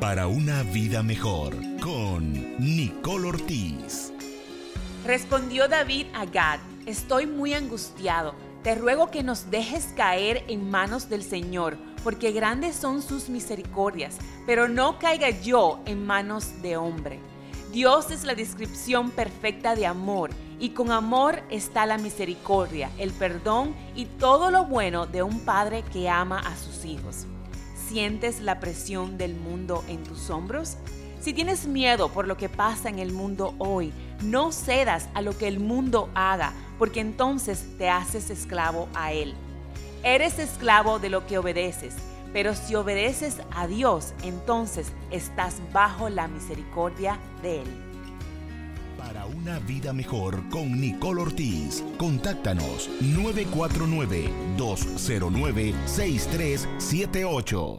Para una vida mejor con Nicole Ortiz. Respondió David a Gad, estoy muy angustiado. Te ruego que nos dejes caer en manos del Señor, porque grandes son sus misericordias, pero no caiga yo en manos de hombre. Dios es la descripción perfecta de amor, y con amor está la misericordia, el perdón y todo lo bueno de un padre que ama a sus hijos. ¿Sientes la presión del mundo en tus hombros? Si tienes miedo por lo que pasa en el mundo hoy, no cedas a lo que el mundo haga, porque entonces te haces esclavo a él. Eres esclavo de lo que obedeces, pero si obedeces a Dios, entonces estás bajo la misericordia de él. Para una vida mejor con Nicole Ortiz, contáctanos 949 209 6378.